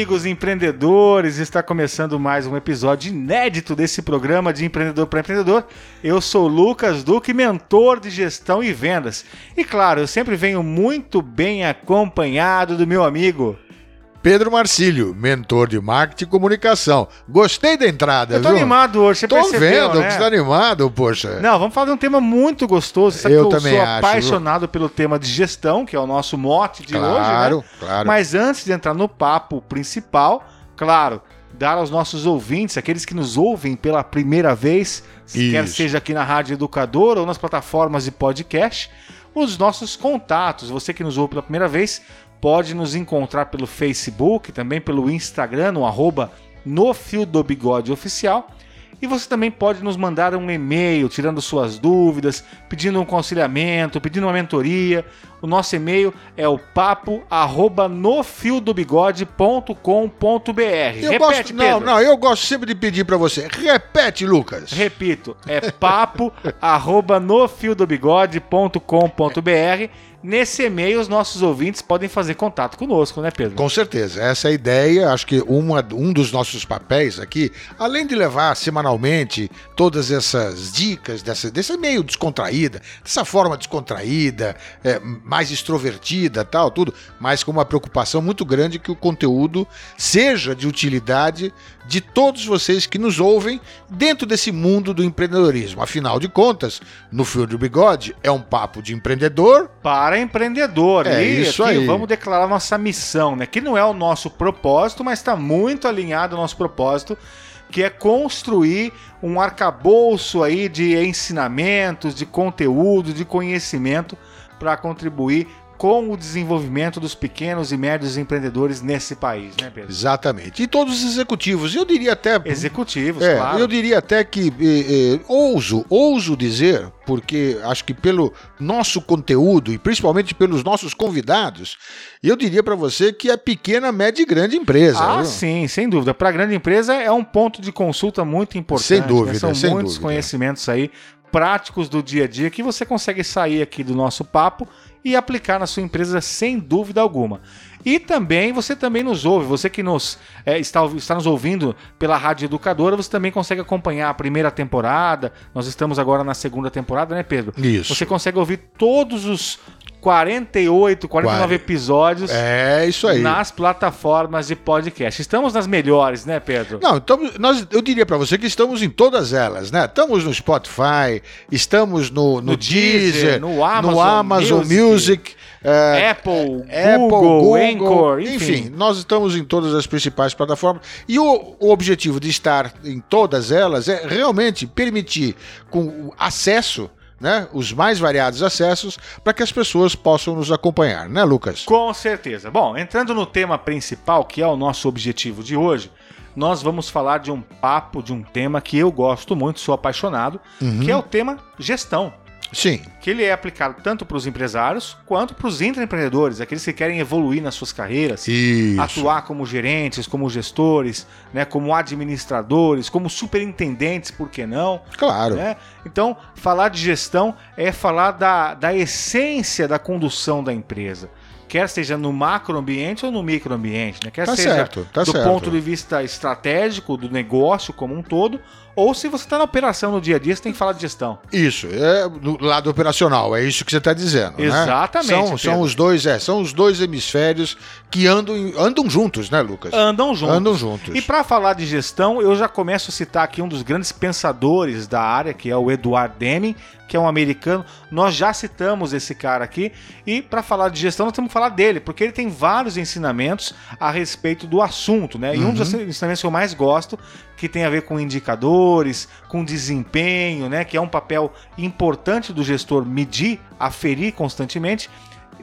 Amigos empreendedores, está começando mais um episódio inédito desse programa de Empreendedor para Empreendedor. Eu sou Lucas Duque, mentor de gestão e vendas. E claro, eu sempre venho muito bem acompanhado do meu amigo Pedro Marcílio, mentor de marketing e comunicação. Gostei da entrada, Eu tô viu? animado hoje, você tô percebeu, vendo né? que você tá animado, poxa. Não, vamos falar de um tema muito gostoso. Sabe Eu eu também sou acho, apaixonado pelo tema de gestão, que é o nosso mote de claro, hoje, né? claro. Mas antes de entrar no papo principal, claro, dar aos nossos ouvintes, aqueles que nos ouvem pela primeira vez, quer Isso. seja aqui na Rádio Educador ou nas plataformas de podcast, os nossos contatos. Você que nos ouve pela primeira vez, pode nos encontrar pelo Facebook, também pelo Instagram, no arroba no Fio do Bigode Oficial. E você também pode nos mandar um e-mail tirando suas dúvidas, pedindo um conciliamento, pedindo uma mentoria. O nosso e-mail é o papo arroba nofiodobigode.com.br. Repete, gosto, não, Pedro. não, eu gosto sempre de pedir pra você. Repete, Lucas. Repito, é papo arroba nofiodobigode.com.br. Nesse e-mail, os nossos ouvintes podem fazer contato conosco, né, Pedro? Com certeza, essa é a ideia. Acho que uma, um dos nossos papéis aqui, além de levar semanalmente todas essas dicas dessa, desse meio descontraída, dessa forma descontraída, é, mais extrovertida, tal, tudo, mas com uma preocupação muito grande que o conteúdo seja de utilidade de todos vocês que nos ouvem dentro desse mundo do empreendedorismo. Afinal de contas, no Fio do Bigode é um papo de empreendedor Para empreendedor. É e isso aqui aí. vamos declarar nossa missão, né? Que não é o nosso propósito, mas está muito alinhado ao nosso propósito, que é construir um arcabouço aí de ensinamentos, de conteúdo, de conhecimento para contribuir com o desenvolvimento dos pequenos e médios empreendedores nesse país, né, Pedro? Exatamente. E todos os executivos, eu diria até. Executivos, É, claro. eu diria até que eh, eh, ouso, ouso dizer, porque acho que pelo nosso conteúdo e principalmente pelos nossos convidados, eu diria para você que é pequena, média e grande empresa. Ah, viu? sim, sem dúvida. Para a grande empresa é um ponto de consulta muito importante. Sem né? dúvida, São sem muitos dúvida. conhecimentos aí práticos do dia a dia que você consegue sair aqui do nosso papo e aplicar na sua empresa sem dúvida alguma. E também você também nos ouve, você que nos é, está, está nos ouvindo pela Rádio Educadora, você também consegue acompanhar a primeira temporada. Nós estamos agora na segunda temporada, né, Pedro? Isso. Você consegue ouvir todos os 48, 49 Quare- episódios É isso aí. nas plataformas de podcast. Estamos nas melhores, né, Pedro? Não, então nós, eu diria para você que estamos em todas elas, né? Estamos no Spotify, estamos no, no, No Deezer, Deezer, no Amazon Amazon Music, Music, é, Apple, Apple, Google, Anchor, enfim. enfim, nós estamos em todas as principais plataformas e o, o objetivo de estar em todas elas é realmente permitir com acesso, né, os mais variados acessos, para que as pessoas possam nos acompanhar, né, Lucas? Com certeza. Bom, entrando no tema principal, que é o nosso objetivo de hoje, nós vamos falar de um papo, de um tema que eu gosto muito, sou apaixonado, Uhum. que é o tema gestão. Sim, Que ele é aplicado tanto para os empresários quanto para os intraempreendedores, aqueles que querem evoluir nas suas carreiras. isso. atuar como gerentes, como gestores, né, como administradores, como superintendentes, por que não? Claro. né? Então, falar de gestão é falar da, da essência da condução da empresa. Quer seja no macroambiente ou no microambiente, né? Quer Tá seja certo, tá do certo. ponto de vista estratégico do negócio como um todo, ou se você está na operação no dia a dia, você tem que falar de gestão. Isso, é do lado operacional, é isso que você está dizendo. né? Exatamente, São, Pedro. são os dois, é, são os dois hemisférios que andam, andam juntos, né, Lucas? Andam juntos. Andam juntos. E para falar de gestão, eu já começo a citar aqui um dos grandes pensadores da área, que é o Edward Deming, que é um americano. Nós já citamos esse cara aqui. E para falar de gestão, nós temos que falar dele, porque ele tem vários ensinamentos a respeito do assunto, né? E um dos ensinamentos que eu mais gosto, que tem a ver com indicadores, com desempenho, né? Que é um papel importante do gestor medir, aferir constantemente.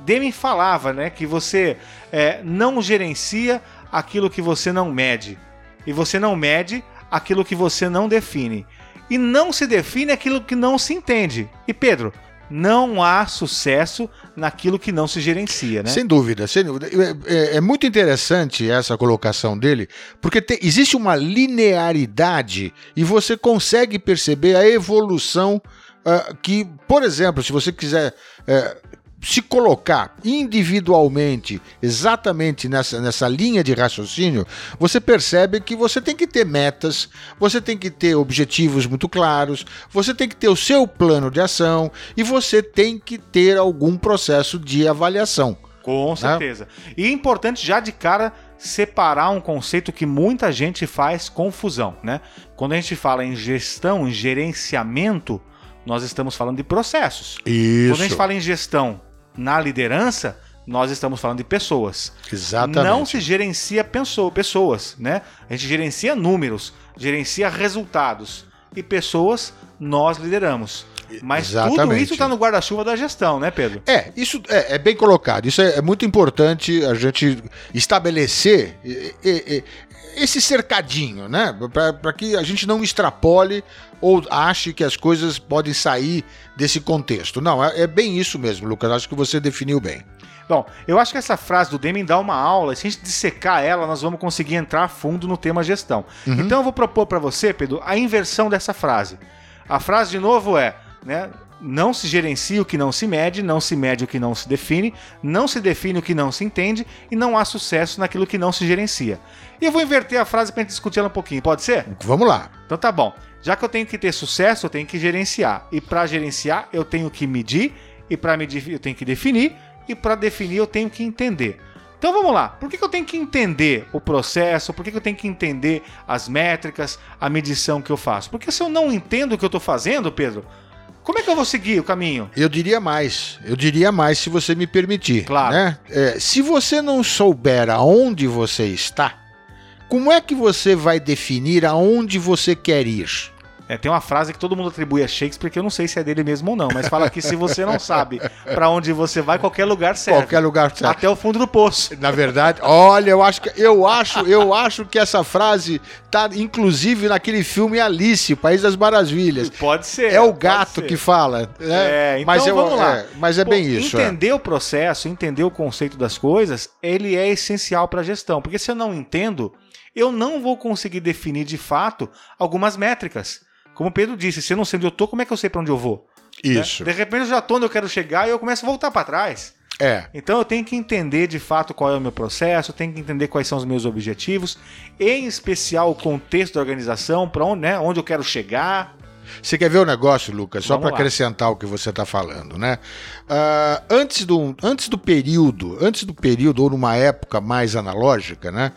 Deming falava, né, que você é, não gerencia aquilo que você não mede. E você não mede aquilo que você não define. E não se define aquilo que não se entende. E Pedro, não há sucesso naquilo que não se gerencia, né? Sem dúvida, sem dúvida. É, é- é muito interessante essa colocação dele, porque te- existe uma linearidade e você consegue perceber a evolução ah, que, por exemplo, se você quiser eh, se colocar individualmente, exatamente nessa, nessa linha de raciocínio, você percebe que você tem que ter metas, você tem que ter objetivos muito claros, você tem que ter o seu plano de ação e você tem que ter algum processo de avaliação. Com certeza. E é importante já de cara separar um conceito que muita gente faz confusão, né? Quando a gente fala em gestão, em gerenciamento, nós estamos falando de processos. Isso. Quando a gente fala em gestão na liderança, nós estamos falando de pessoas. Exatamente. Não se gerencia pessoas, né? A gente gerencia números, gerencia resultados. E pessoas nós lideramos. Mas tudo Exatamente. isso está no guarda-chuva da gestão, né, Pedro? É, isso é, é bem colocado. Isso é, é muito importante a gente estabelecer esse cercadinho, né? Para que a gente não extrapole ou ache que as coisas podem sair desse contexto. Não, é, é bem isso mesmo, Lucas. Acho que você definiu bem. Bom, eu acho que essa frase do Deming dá uma aula, se a gente dissecar ela, nós vamos conseguir entrar a fundo no tema gestão. Então eu vou propor para você, Pedro, a inversão dessa frase. A frase, de novo, é, né, não se gerencia o que não se mede, não se mede o que não se define, não se define o que não se entende, e não há sucesso naquilo que não se gerencia. E eu vou inverter a frase para gente discutir ela um pouquinho, pode ser? Vamos lá. Então tá bom. Já que eu tenho que ter sucesso, eu tenho que gerenciar. E para gerenciar, eu tenho que medir. E para medir, eu tenho que definir. E para definir, eu tenho que entender. Então vamos lá. Por que, eu tenho que entender o processo? Por que eu tenho que entender as métricas, a medição que eu faço? Porque se eu não entendo o que eu estou fazendo, Pedro, como é que eu vou seguir o caminho? Eu diria mais. Eu diria mais se você me permitir. Claro. né? É, se você não souber aonde você está, como é que você vai definir aonde você quer ir? É, tem uma frase que todo mundo atribui a Shakespeare, que eu não sei se é dele mesmo ou não, mas fala que se você não sabe para onde você vai, qualquer lugar serve. Qualquer lugar certo. Até o fundo do poço. Na verdade, olha, eu acho que eu acho, eu acho que essa frase tá inclusive naquele filme Alice, País das Maravilhas. Pode ser. É o gato que fala, né? É, então mas eu- vamos lá. é, mas é Pô, bem isso. é. Entender o processo, entender o conceito das coisas, ele é essencial para a gestão. Porque se eu não entendo, eu não vou conseguir definir de fato algumas métricas. Como o Pedro disse, se eu não sei onde eu tô, como é que eu sei para onde eu vou? né? Isso. De repente eu já tô onde eu quero chegar e eu começo a voltar para trás. É. Então eu tenho que entender de fato qual é o meu processo, eu tenho que entender quais são os meus objetivos, em especial o contexto da organização, para onde, né, onde eu quero chegar. Você quer ver o negócio, Lucas? Só para acrescentar o que você está falando, né? Ah, antes, do, antes do período, antes do período ou numa época mais analógica, né?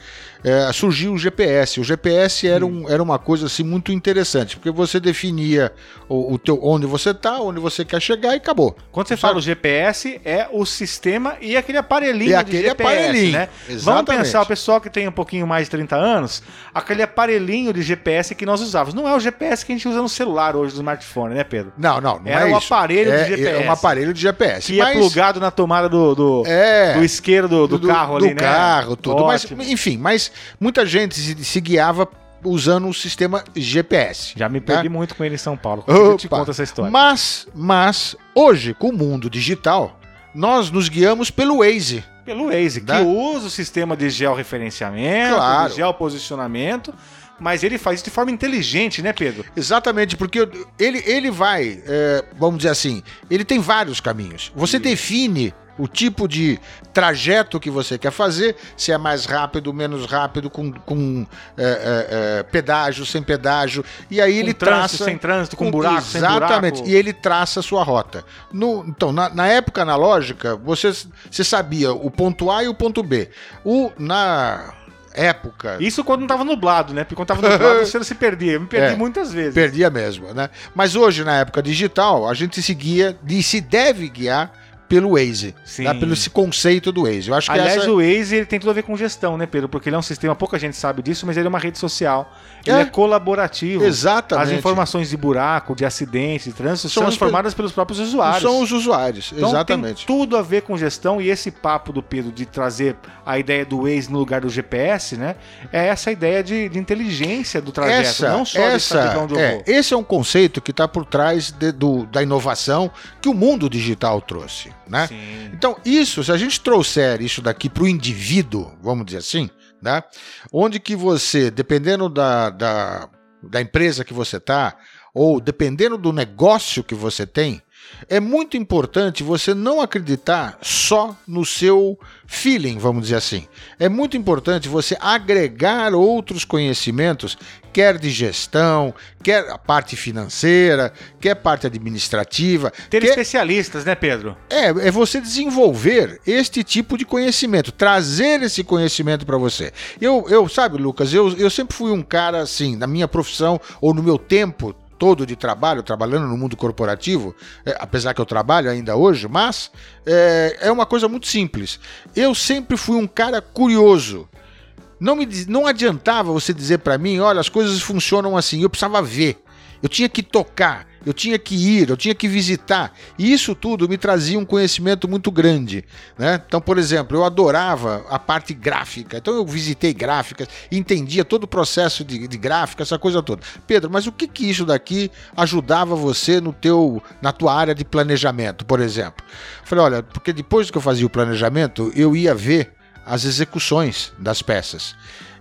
É, surgiu o GPS. O GPS era, um, era uma coisa assim muito interessante, porque você definia o, o teu, onde você está, onde você quer chegar e acabou. Quando você fala o GPS, é o sistema e aquele aparelhinho E de aquele GPS, aparelhinho, né? Vamos exatamente. pensar, o pessoal que tem um pouquinho mais de 30 anos, aquele aparelhinho de GPS que nós usávamos. Não é o GPS que a gente usa no celular hoje, no smartphone, né, Pedro? Não, não, não Era é o isso. aparelho de é, GPS. É um aparelho de GPS. Que mas- plugado na tomada do, do, É. do isqueiro do, do carro do ali, né? carro, tudo. Mas, enfim, mas muita gente se, se guiava usando o sistema GPS. Já me né? perdi muito com ele em São Paulo. Eu te conto essa história. Mas, mas, hoje, com o mundo digital, nós nos guiamos pelo Waze. Pelo Waze, Né? que usa o sistema de georreferenciamento, Claro. de geoposicionamento, mas ele faz isso de forma inteligente, né, Pedro? Exatamente, porque ele, ele vai, é, vamos dizer assim, ele tem vários caminhos. Você define o tipo de trajeto que você quer fazer, se é mais rápido, menos rápido, com, com é, é, é, pedágio, sem pedágio. E aí Com ele trânsito, traça. sem trânsito, com buraco, sem Exatamente. buraco. E ele traça a sua rota. No- então, na, na época analógica, você, você sabia o ponto A e o ponto B. O, na época. Isso quando não tava nublado, né? Porque quando tava nublado você se perdia. Eu me perdi É. muitas vezes. Perdia mesmo, né? Mas hoje, na época digital, a gente se guia e se deve guiar pelo Waze, Sim. pelo esse conceito do Waze. Eu acho que Aliás, essa... o Waze ele tem tudo a ver com gestão, né, Pedro? Porque ele é um sistema, pouca gente sabe disso, mas ele é uma rede social. Ele é, É. colaborativo. Exatamente. As informações de buraco, de acidentes, de trânsito São são as informadas pelos próprios usuários. São os usuários, Então exatamente. tem tudo a ver com gestão e esse papo do Pedro de trazer a ideia do Waze no lugar do GPS, né? É essa ideia de, de inteligência do trajeto, essa, não só de essa, pra onde eu é, vou. esse é um conceito que está por trás de- do- da inovação que o mundo digital trouxe, né? Sim. Então, isso, se a gente trouxer isso daqui para o indivíduo, vamos dizer assim, né? Onde que você, dependendo da, da, da empresa que você está, ou dependendo do negócio que você tem, é muito importante você não acreditar só no seu feeling, vamos dizer assim. É muito importante você agregar outros conhecimentos, quer de gestão, quer a parte financeira, quer parte administrativa, Ter quer, especialistas, né, Pedro? é, é você desenvolver este tipo de conhecimento, trazer esse conhecimento para você. Eu, eu, sabe, Lucas, eu, eu sempre fui um cara assim, na minha profissão ou no meu tempo todo de trabalho, trabalhando no mundo corporativo, é, apesar que eu trabalho ainda hoje, mas é, é uma coisa muito simples. Eu sempre fui um cara curioso. Não, me, não adiantava você dizer para mim, olha, as coisas funcionam assim. Eu precisava ver. Eu tinha que tocar, eu tinha que ir, eu tinha que visitar. E isso tudo me trazia um conhecimento muito grande. Né? Então, por exemplo, eu adorava a parte gráfica. Então eu visitei gráficas, entendia todo o processo de, de gráfica, essa coisa toda. Pedro, mas o que, que isso daqui ajudava você no teu, na tua área de planejamento, por exemplo? Eu falei, olha, porque depois que eu fazia o planejamento, eu ia ver as execuções das peças.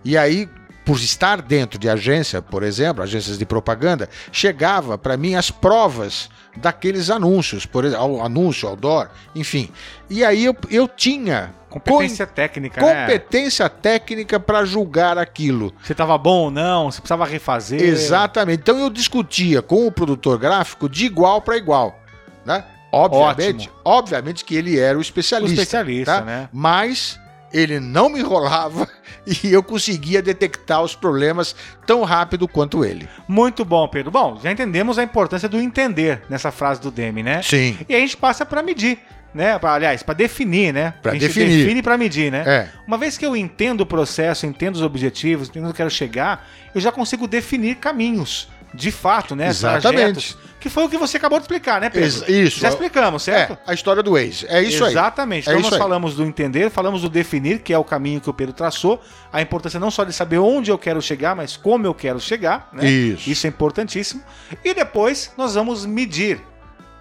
E aí, por estar dentro de agência, por exemplo, agências de propaganda, chegava para mim as provas daqueles anúncios, por exemplo, anúncio, outdoor, enfim. E aí eu, eu tinha Competência técnica, con- né? competência técnica para julgar aquilo. Se tava bom ou não, se precisava refazer. Exatamente. Então eu discutia com o produtor gráfico de igual para igual, né? Obviamente, obviamente que ele era o O especialista, especialista, tá? né? mas ele não me enrolava e eu conseguia detectar os problemas tão rápido quanto ele. Muito bom, Pedro. Bom, já entendemos a importância do entender nessa frase do Demi, né? Sim. E a gente passa para medir, né? Pra- aliás, para definir, né? Pra a gente definir. define para medir, né? É. Uma vez que eu entendo o processo, entendo os objetivos, entendo onde eu quero chegar, eu já consigo definir caminhos, de fato, né? Exatamente. Trajetos, que foi o que você acabou de explicar, né, Pedro? Isso. Já explicamos, certo? É, a história do Waze. É isso aí. Exatamente. É Então nós aí. falamos do entender, falamos do definir, que é o caminho que o Pedro traçou, a importância não só de saber onde eu quero chegar, mas como eu quero chegar, né? Isso. Isso é importantíssimo. E depois nós vamos medir.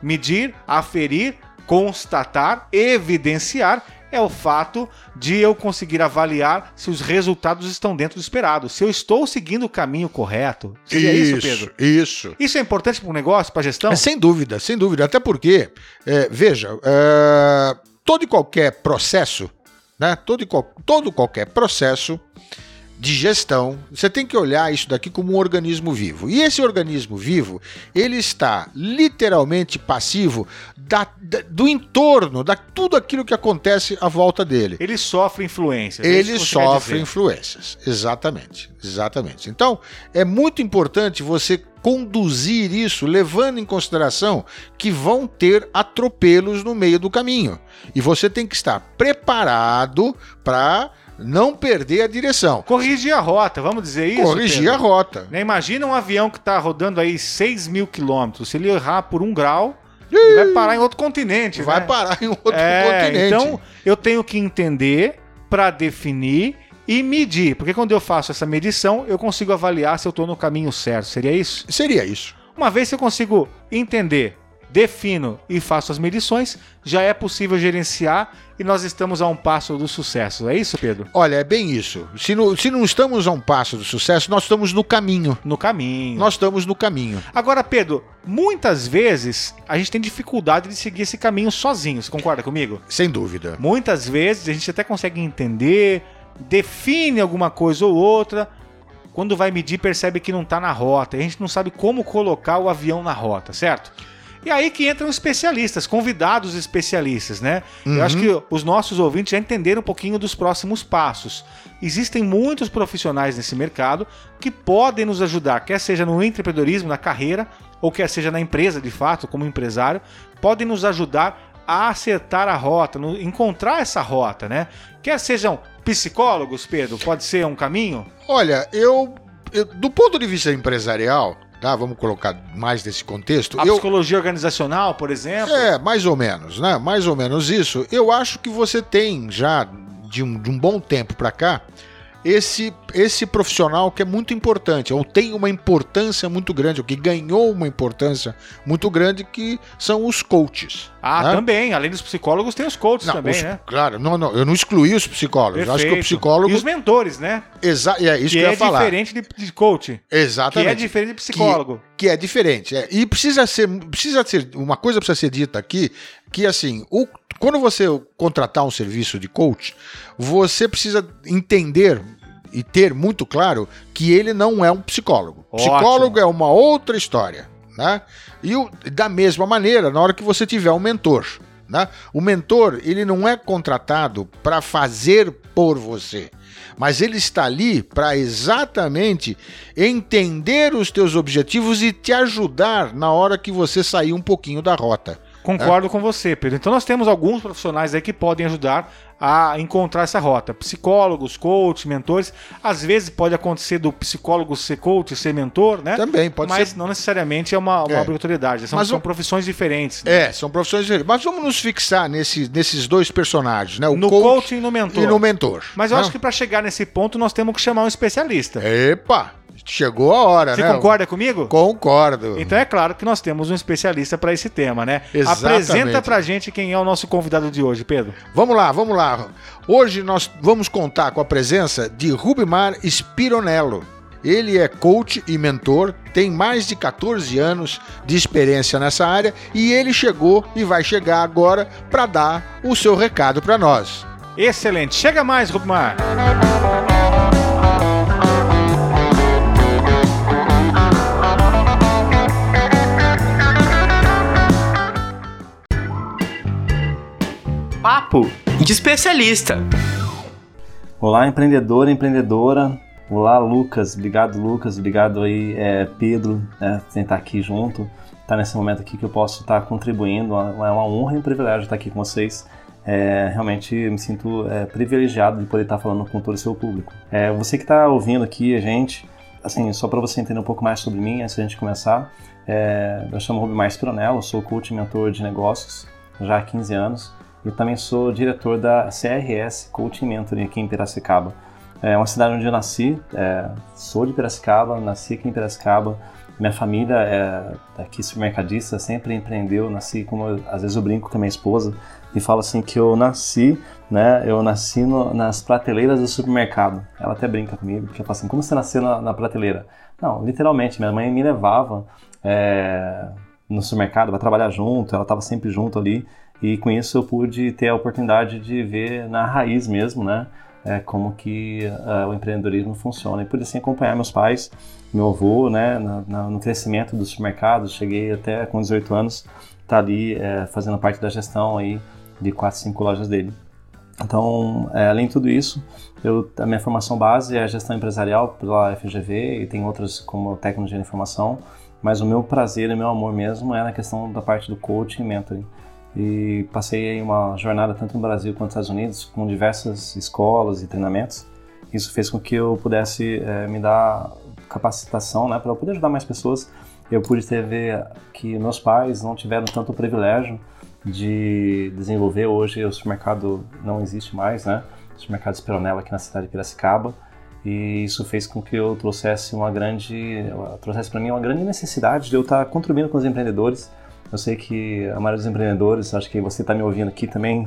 Medir, aferir, constatar, evidenciar é o fato de eu conseguir avaliar se os resultados estão dentro do esperado, se eu estou seguindo o caminho correto. Seria isso, Pedro? Isso. Isso é importante para o negócio, para a gestão? É, sem dúvida, sem dúvida. Até porque, é, veja, é, todo e qualquer processo, né? Todo, e qual- todo qualquer processo de gestão, você tem que olhar isso daqui como um organismo vivo. E esse organismo vivo, ele está literalmente passivo da- da- do entorno, da tudo aquilo que acontece à volta dele. Ele sofre influências. é Ele sofre influências. Exatamente. Exatamente. Então, é muito importante você conduzir isso levando em consideração que vão ter atropelos no meio do caminho. E você tem que estar preparado para não perder a direção. Corrigir a rota, vamos dizer isso? Corrigir Pedro? a rota. Né, Imagina um avião que está rodando aí 6 mil quilômetros. Se ele errar por um grau, ele vai parar em outro continente. Vai né? parar em outro É, continente. Então, eu tenho que entender para definir e medir. Porque quando eu faço essa medição, eu consigo avaliar se eu estou no caminho certo. Seria isso? Seria isso. Uma vez que eu consigo entender defino e faço as medições, já é possível gerenciar e nós estamos a um passo do sucesso. É isso, Pedro? Olha, é bem isso. Se, no, se não estamos a um passo do sucesso, nós estamos no caminho. No caminho. Nós estamos no caminho. Agora, Pedro, muitas vezes a gente tem dificuldade de seguir esse caminho sozinho. Você concorda comigo? Sem dúvida. Muitas vezes a gente até consegue entender, define alguma coisa ou outra. Quando vai medir, percebe que não está na rota. E a gente não sabe como colocar o avião na rota, certo? E aí que entram especialistas, convidados especialistas, né? Uhum. Eu acho que os nossos ouvintes já entenderam um pouquinho dos próximos passos. Existem muitos profissionais nesse mercado que podem nos ajudar, quer seja no empreendedorismo, na carreira, ou quer seja na empresa de fato, como empresário, podem nos ajudar a acertar a rota, no, encontrar essa rota, né? Quer sejam psicólogos, Pedro, pode ser um caminho? Olha, eu, eu do ponto de vista empresarial, tá? Vamos colocar mais nesse contexto. A eu, psicologia organizacional, por exemplo? É, mais ou menos, né? Mais ou menos isso. Eu acho que você tem já de um, de um bom tempo para cá esse esse profissional que é muito importante, ou tem uma importância muito grande, ou que ganhou uma importância muito grande, que são os coaches. Ah, né? também. Além dos psicólogos, tem os coaches Não, também, os- né? Claro, não, não, eu não excluí os psicólogos. Acho que o psicólogo. E os mentores, né? Exa é isso que que, eu é ia falar. diferente de, de coach. Que Exatamente. é diferente de psicólogo. que é diferente. é. E precisa ser, precisa ser, uma coisa precisa ser dita aqui, que assim, o, quando você contratar um serviço de coach, você precisa entender e ter muito claro que ele não é um psicólogo. Ótimo. Psicólogo é uma outra história, né? E o- da mesma maneira, na hora que você tiver um mentor, né? O mentor, ele não é contratado para fazer por você, mas ele está ali para exatamente entender os teus objetivos e te ajudar na hora que você sair um pouquinho da rota. Concordo com você, Pedro. Então nós temos alguns profissionais aí que podem ajudar a encontrar essa rota. Psicólogos, coaches, mentores. Às vezes pode acontecer do psicólogo ser coach, ser mentor, né? Também pode Mas ser. não necessariamente é uma, uma É. obrigatoriedade. São, Mas são profissões diferentes. né? É, são profissões diferentes. Mas vamos nos fixar nesse, nesses dois personagens, né? O No coach, coach e no mentor. e no mentor. Mas eu né? acho que para chegar nesse ponto nós temos que chamar um especialista. Epa, chegou a hora, Você né? concorda comigo? Concordo. Então é claro que nós temos um especialista para esse tema, né? Exatamente. Apresenta pra gente quem é o nosso convidado de hoje, Pedro. Vamos lá, vamos lá. Hoje nós vamos contar com a presença de Rubimar Spironello. Ele é coach e mentor, tem mais de 14 anos de experiência nessa área e ele chegou e vai chegar agora para dar o seu recado para nós. Excelente. Chega mais, Rubmar. Papo de especialista. Olá, empreendedor, empreendedora. Olá, Lucas. Obrigado, Lucas. Obrigado aí, é, Pedro, né, por estar aqui junto. Tá nesse momento aqui que eu posso estar contribuindo. É uma honra e um privilégio estar aqui com vocês. É, realmente me sinto é, privilegiado de poder estar falando com todo o seu público. É, você que está ouvindo aqui a gente, assim, só para você entender um pouco mais sobre mim antes da gente começar, é, eu chamo Rubimar Spironello, sou coach e mentor de negócios já há 15 anos. Eu também sou diretor da CRS Coaching Mentoring aqui em Piracicaba. É uma cidade onde eu nasci, é, sou de Piracicaba, nasci aqui em Piracicaba. Minha família é daqui supermercadista, sempre empreendeu, nasci como às vezes eu brinco com a minha esposa e falo assim que eu nasci, né? Eu nasci no- nas prateleiras do supermercado. Ela até brinca comigo, porque fala assim, como você nasceu na, na prateleira? Não, literalmente, minha mãe me levava é, no supermercado para trabalhar junto, ela estava sempre junto ali e com isso eu pude ter a oportunidade de ver na raiz mesmo, né? é, como que ah, o empreendedorismo funciona. E pude assim acompanhar meus pais, meu avô, né, na- na- no crescimento dos supermercados. Cheguei até com 18 anos, tá ali é, fazendo parte da gestão aí de 4, 5 lojas dele. Então, é, além de tudo isso, eu, a minha formação base é gestão empresarial pela FGV e tem outras como tecnologia de informação, mas o meu prazer e meu amor mesmo é na questão da parte do coaching e mentoring. E passei aí uma jornada tanto no Brasil quanto nos Estados Unidos com diversas escolas e treinamentos. Isso fez com que eu pudesse eh, me dar capacitação, né, para poder ajudar mais pessoas. Eu pude ter ver que meus pais não tiveram tanto privilégio de desenvolver. Hoje o supermercado não existe mais, né? O supermercado Esperonella aqui na cidade de Piracicaba. E isso fez com que eu trouxesse uma grande, trouxesse para mim uma grande necessidade de eu estar contribuindo com os empreendedores Eu sei que a maioria dos empreendedores, acho que você está me ouvindo aqui também,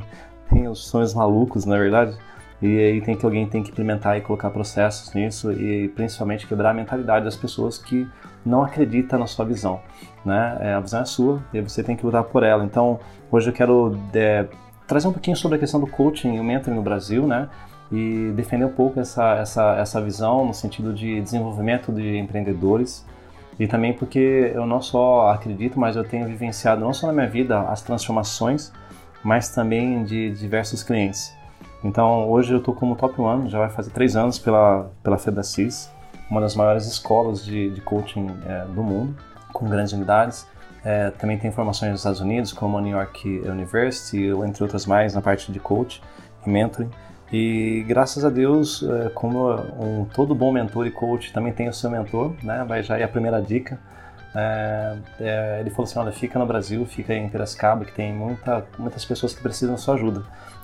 tem os sonhos malucos, na é verdade. E aí tem que alguém tem que implementar e colocar processos nisso e principalmente quebrar a mentalidade das pessoas que não acreditam na sua visão, né? É, a visão é sua e você tem que lutar por ela. Então hoje eu quero é, trazer um pouquinho sobre a questão do coaching e o mentoring no Brasil, né? E defender um pouco essa, essa, essa visão no sentido de desenvolvimento de empreendedores e também porque eu não só acredito, mas eu tenho vivenciado não só na minha vida as transformações, mas também de diversos clientes. Então hoje eu estou como top one, já vai fazer três anos pela, pela Febracis, uma das maiores escolas de, de coaching é, do mundo, com grandes unidades. É, também tem formações nos Estados Unidos, como a New York University, entre outras mais, na parte de coach e mentoring. E graças a Deus, é, como um, todo bom mentor e coach também tem o seu mentor, né? Vai já é a primeira dica. É, é, ele falou assim, olha, fica no Brasil, fica em Piracicaba, que tem muita, muitas pessoas que precisam da sua ajuda.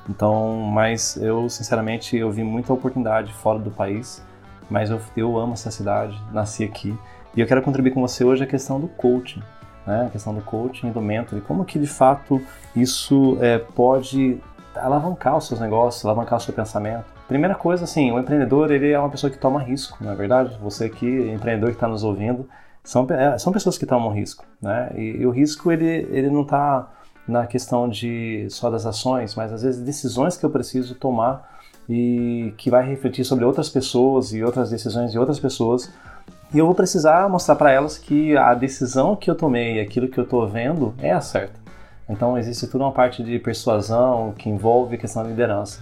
Então, mas eu sinceramente eu vi muita oportunidade fora do país, mas eu, eu amo essa cidade, nasci aqui e eu quero contribuir com você hoje a questão do coaching, né? A questão do coaching do mentor, e como que de fato isso é, pode alavancar os seus negócios, alavancar o seu pensamento. Primeira coisa, assim, o empreendedor ele é uma pessoa que toma risco, não é verdade? Você aqui, empreendedor que está nos ouvindo, são, é, são pessoas que tomam risco, né? E, e o risco ele, ele não está na questão de só das ações, mas às vezes decisões que eu preciso tomar e que vai refletir sobre outras pessoas e outras decisões de outras pessoas. E eu vou precisar mostrar para elas que a decisão que eu tomei, aquilo que eu estou vendo, é a certa. Então existe toda uma parte de persuasão que envolve a questão da liderança.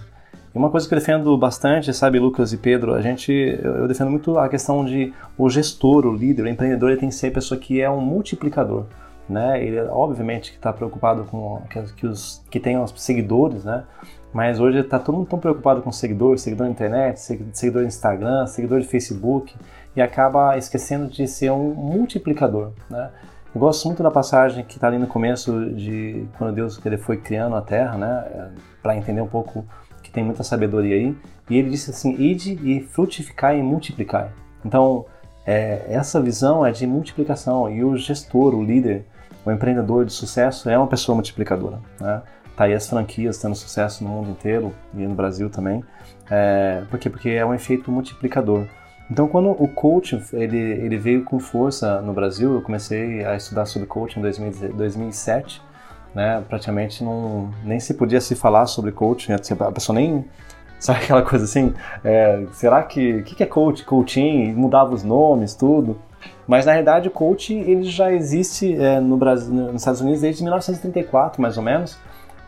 E uma coisa que eu defendo bastante, sabe, Lucas e Pedro, a gente, eu defendo muito a questão de o gestor, o líder, o empreendedor, ele tem que ser a pessoa que é um multiplicador né? Ele obviamente que está preocupado com que, que, os que tenham seguidores, né? Mas hoje está todo mundo tão preocupado com seguidor, seguidor na internet, seguidor no Instagram, seguidor de Facebook e acaba esquecendo de ser um multiplicador, né? Eu gosto muito da passagem que está ali no começo de quando Deus ele foi criando a Terra, né? Para entender um pouco que tem muita sabedoria aí. E ele disse assim: "Ide e frutificai e multiplicai". Então é, essa visão é de multiplicação e o gestor, o líder, o empreendedor de sucesso é uma pessoa multiplicadora. Né? Tá aí as franquias tendo sucesso no mundo inteiro e no Brasil também. É, por quê? Porque é um efeito multiplicador. Então, quando o coaching ele, ele veio com força no Brasil, eu comecei a estudar sobre coaching em 2007. Né? Praticamente não, nem se podia se falar sobre coaching, a pessoa nem sabe aquela coisa assim, é, será que, que é coach, coaching, mudava os nomes, tudo. Mas na realidade o coaching ele já existe é, no Brasil, nos Estados Unidos desde 1934 mais ou menos,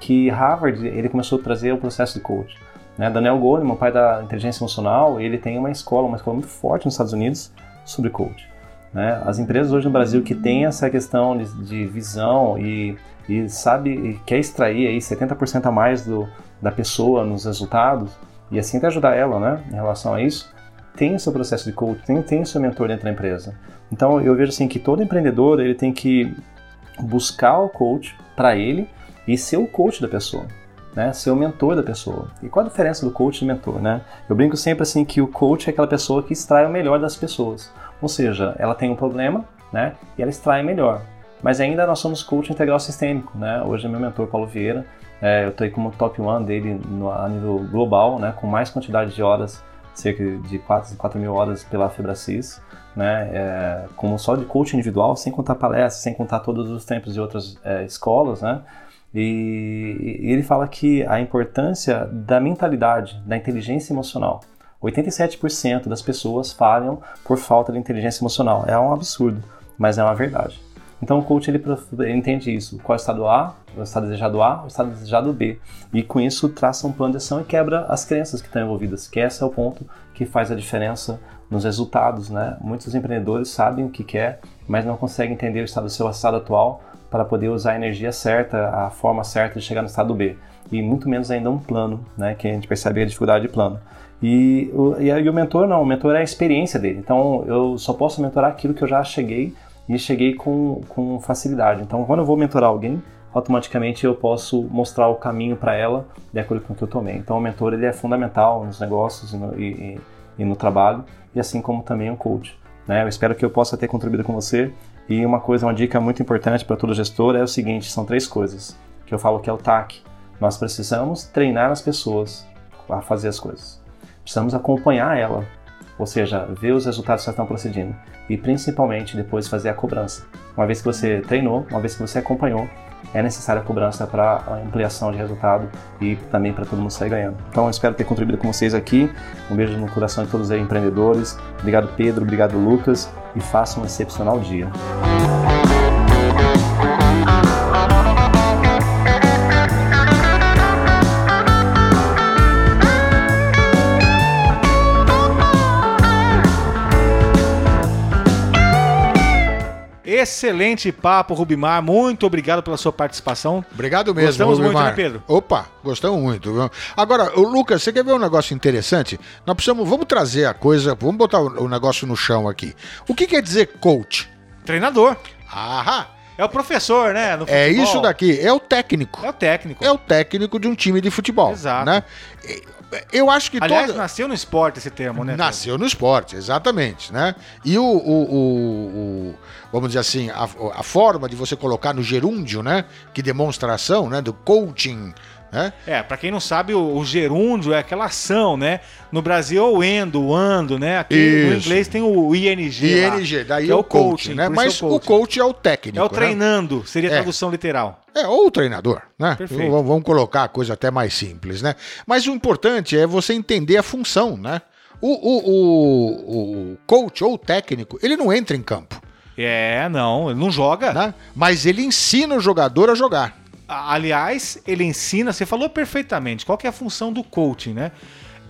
que Harvard ele começou a trazer o processo de coaching. Né? Daniel Goleman, pai da inteligência emocional, ele tem uma escola, uma escola muito forte nos Estados Unidos sobre coaching. Né? As empresas hoje no Brasil que têm essa questão de, de visão e, e sabe e quer extrair aí 70% a mais do, da pessoa nos resultados e assim até ajudar ela, né, em relação a isso, tem o seu processo de coaching, tem, tem o seu mentor dentro da empresa. Então eu vejo assim que todo empreendedor ele tem que buscar o coach para ele e ser o coach da pessoa. Né, ser o mentor da pessoa. E qual a diferença do coach e do mentor? Né? Eu brinco sempre assim que o coach é aquela pessoa que extrai o melhor das pessoas. Ou seja, ela tem um problema né, e ela extrai melhor. Mas ainda nós somos coach integral sistêmico. Né? Hoje é meu mentor Paulo Vieira, é, eu estou como top one dele no, a nível global, né, com mais quantidade de horas cerca de 4, 4 mil horas pela Febracis, né, é, como só de coaching individual, sem contar palestras, sem contar todos os tempos de outras é, escolas, né, e, e ele fala que a importância da mentalidade, da inteligência emocional. 87% das pessoas falham por falta de inteligência emocional. É um absurdo, mas é uma verdade. Então o coach ele, ele entende isso. Qual é o estado A, o estado desejado A, o estado desejado B. E com isso traça um plano de ação e quebra as crenças que estão envolvidas, que esse é o ponto que faz a diferença nos resultados. Né? Muitos empreendedores sabem o que quer, mas não conseguem entender o estado do seu estado atual para poder usar a energia certa, a forma certa de chegar no estado B. E muito menos ainda um plano, né? que a gente percebe a dificuldade de plano. E o, e o mentor não, o mentor é a experiência dele. Então eu só posso mentorar aquilo que eu já cheguei e cheguei com, com facilidade. Então, quando eu vou mentorar alguém, automaticamente eu posso mostrar o caminho para ela de acordo com o que eu tomei. Então, o mentor ele é fundamental nos negócios e no, e, e no trabalho, e assim como também o coach. Né? Eu espero que eu possa ter contribuído com você E uma coisa, uma dica muito importante para todo gestor é o seguinte: são três coisas que eu falo que é o TAC. Nós precisamos treinar as pessoas a fazer as coisas. Precisamos acompanhar ela, ou seja, ver os resultados que estão procedendo e principalmente depois fazer a cobrança. Uma vez que você treinou, uma vez que você acompanhou, é necessária a cobrança para a ampliação de resultado e também para todo mundo sair ganhando. Então, espero ter contribuído com vocês aqui. Um beijo no coração de todos os empreendedores. Obrigado, Pedro. Obrigado, Lucas. E façam um excepcional dia. Excelente papo, Rubimar. Muito obrigado pela sua participação. Obrigado mesmo, Gostamos muito, Rubimar. né, Pedro? Opa, gostamos muito. viu? Agora, Lucas, você quer ver um negócio interessante? Nós precisamos, vamos trazer a coisa, vamos botar o, o negócio no chão aqui. O que quer dizer coach? Treinador. Aham, É o professor, né? é isso daqui, é o técnico. É o técnico. É o técnico de um time de futebol. Exato. Né? Eu acho que Aliás, toda... nasceu no esporte esse termo, né? Pedro? Nasceu no esporte, exatamente, né? E o, o- o- o- vamos dizer assim, a, a forma de você colocar no gerúndio, né? Que demonstra a ação, né? Do coaching, né? É, pra quem não sabe, o, o gerúndio é aquela ação, né? No Brasil é o endo, o ando, né? Aqui no Isso. inglês tem o ING. lá, ING, daí que é o coaching, né? por Mas é o coach é o técnico, É o né? treinando, seria a É. tradução literal. É, ou o treinador, né? Perfeito. Vamos vamos colocar a coisa até mais simples, né? Mas o importante é você entender a função, né? O, o, o, o coach ou o técnico, ele não entra em campo, É, não, ele não joga. né? Mas ele ensina o jogador a jogar. Aliás, ele ensina, você falou perfeitamente, qual que é a função do coaching, né?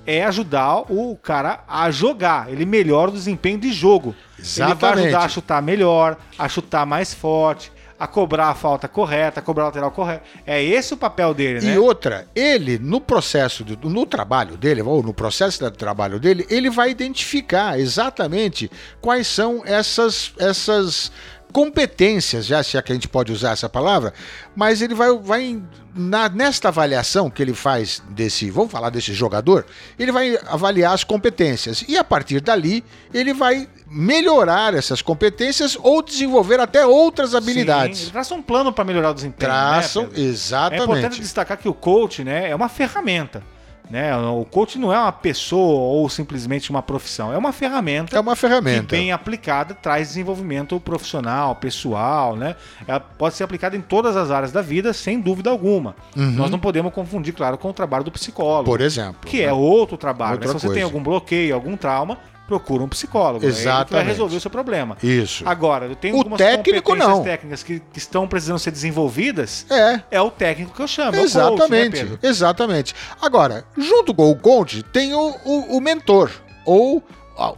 É ajudar o cara a jogar. Ele melhora o desempenho de jogo. Ele vai Exatamente. ajudar a chutar melhor, a chutar mais forte, a cobrar a falta correta, a cobrar a lateral correta. É esse o papel dele, né? E outra, ele, no processo, de- no trabalho dele, ou no processo do trabalho dele, ele vai identificar exatamente quais são essas, essas competências, já se é que a gente pode usar essa palavra, mas ele vai, vai na- nesta avaliação que ele faz desse, vamos falar desse jogador, ele vai avaliar as competências e a partir dali ele vai melhorar essas competências ou desenvolver até outras Sim, habilidades. ele traça um plano para melhorar o desempenho. Traçam, né, Pedro? É exatamente. importante destacar que o coach né, é uma ferramenta. Né? O coach não é uma pessoa ou simplesmente uma profissão, é uma ferramenta É uma que ferramenta. bem aplicada traz desenvolvimento profissional, pessoal, né? Ela pode ser aplicada em todas as áreas da vida, sem dúvida alguma. Nós não podemos confundir, claro, com o trabalho do psicólogo, Por exemplo. que é outro trabalho. né? Outra Se você coisa. tem algum bloqueio, algum trauma, procura um psicólogo. É vai Exatamente. resolver o seu problema. Isso. Agora, eu tenho O algumas técnico, não. técnicas que, que estão precisando ser desenvolvidas. É. É o técnico que eu chamo. é o coach, né, Exatamente, exatamente. Agora, junto com o coach, tem o, o- o mentor, ou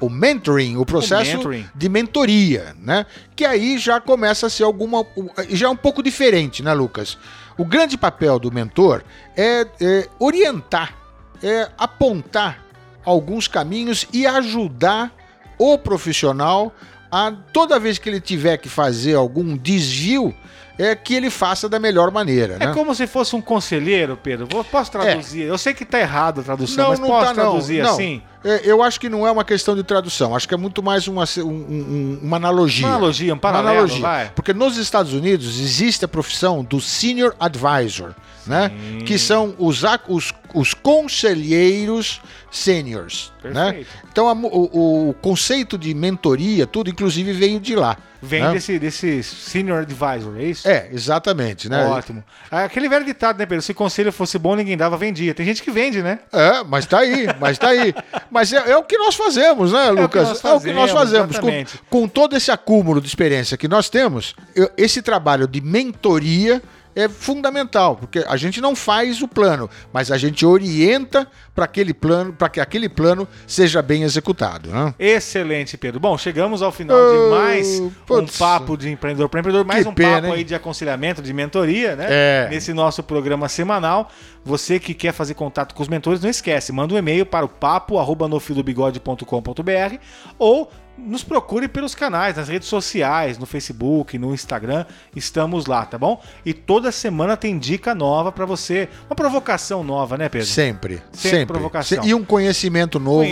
o mentoring, o processo mentoring. de mentoria, né? Que aí já começa a ser alguma. Já é um pouco diferente, né, Lucas? O grande papel do mentor é, é orientar, é apontar alguns caminhos e ajudar o profissional a toda vez que ele tiver que fazer algum desvio, é que ele faça da melhor maneira, É né? como se fosse um conselheiro, Pedro. Posso traduzir? Eu sei que tá errado a tradução, Não, mas não posso tá, traduzir Não. assim? É, eu acho que não é uma questão de tradução, acho que é muito mais uma, um- um- uma analogia. Uma analogia, um paralelo, Uma analogia. vai. Porque nos Estados Unidos existe a profissão do Senior Advisor, né? Que são os, os, os conselheiros seniors, né? Então a o, o conceito de mentoria, tudo inclusive veio de lá. Vem né? desse, desse senior advisor, é isso? É, exatamente, né? Ótimo. Aquele velho ditado, né, Pedro? Se conselho fosse bom, ninguém dava, vendia. Tem gente que vende, né? É, mas tá aí, mas tá aí. Mas é, é o que nós fazemos, né, Lucas? nós é o que nós fazemos, fazemos. Com, com todo esse acúmulo de experiência que nós temos, eu- esse trabalho de mentoria é fundamental, porque a gente não faz o plano, mas a gente orienta para aquele plano, para que aquele plano seja bem executado, né? Excelente, Pedro. Bom, chegamos ao final Oh, de mais putz. um papo de empreendedor para empreendedor, mais Que um pena, papo hein? aí de aconselhamento, de mentoria, né? É. Nesse nosso programa semanal. Você que quer fazer contato com os mentores, não esquece, manda um e-mail para o papo@nofilobigode.com.br ou nos procure pelos canais, nas redes sociais, no Facebook, no Instagram, estamos lá, tá bom? E toda semana tem dica nova para você, uma provocação nova, né, Pedro? Sempre, Sempre sempre. provocação. E um conhecimento novo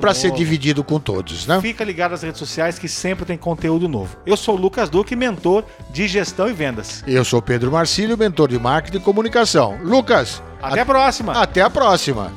para ser dividido com todos, né? Fica ligado nas redes sociais que sempre tem conteúdo novo. Eu sou o Lucas Duque, mentor de gestão e vendas. Eu sou Pedro Marcílio, mentor de marketing e comunicação. Lucas, Até a próxima! até a próxima.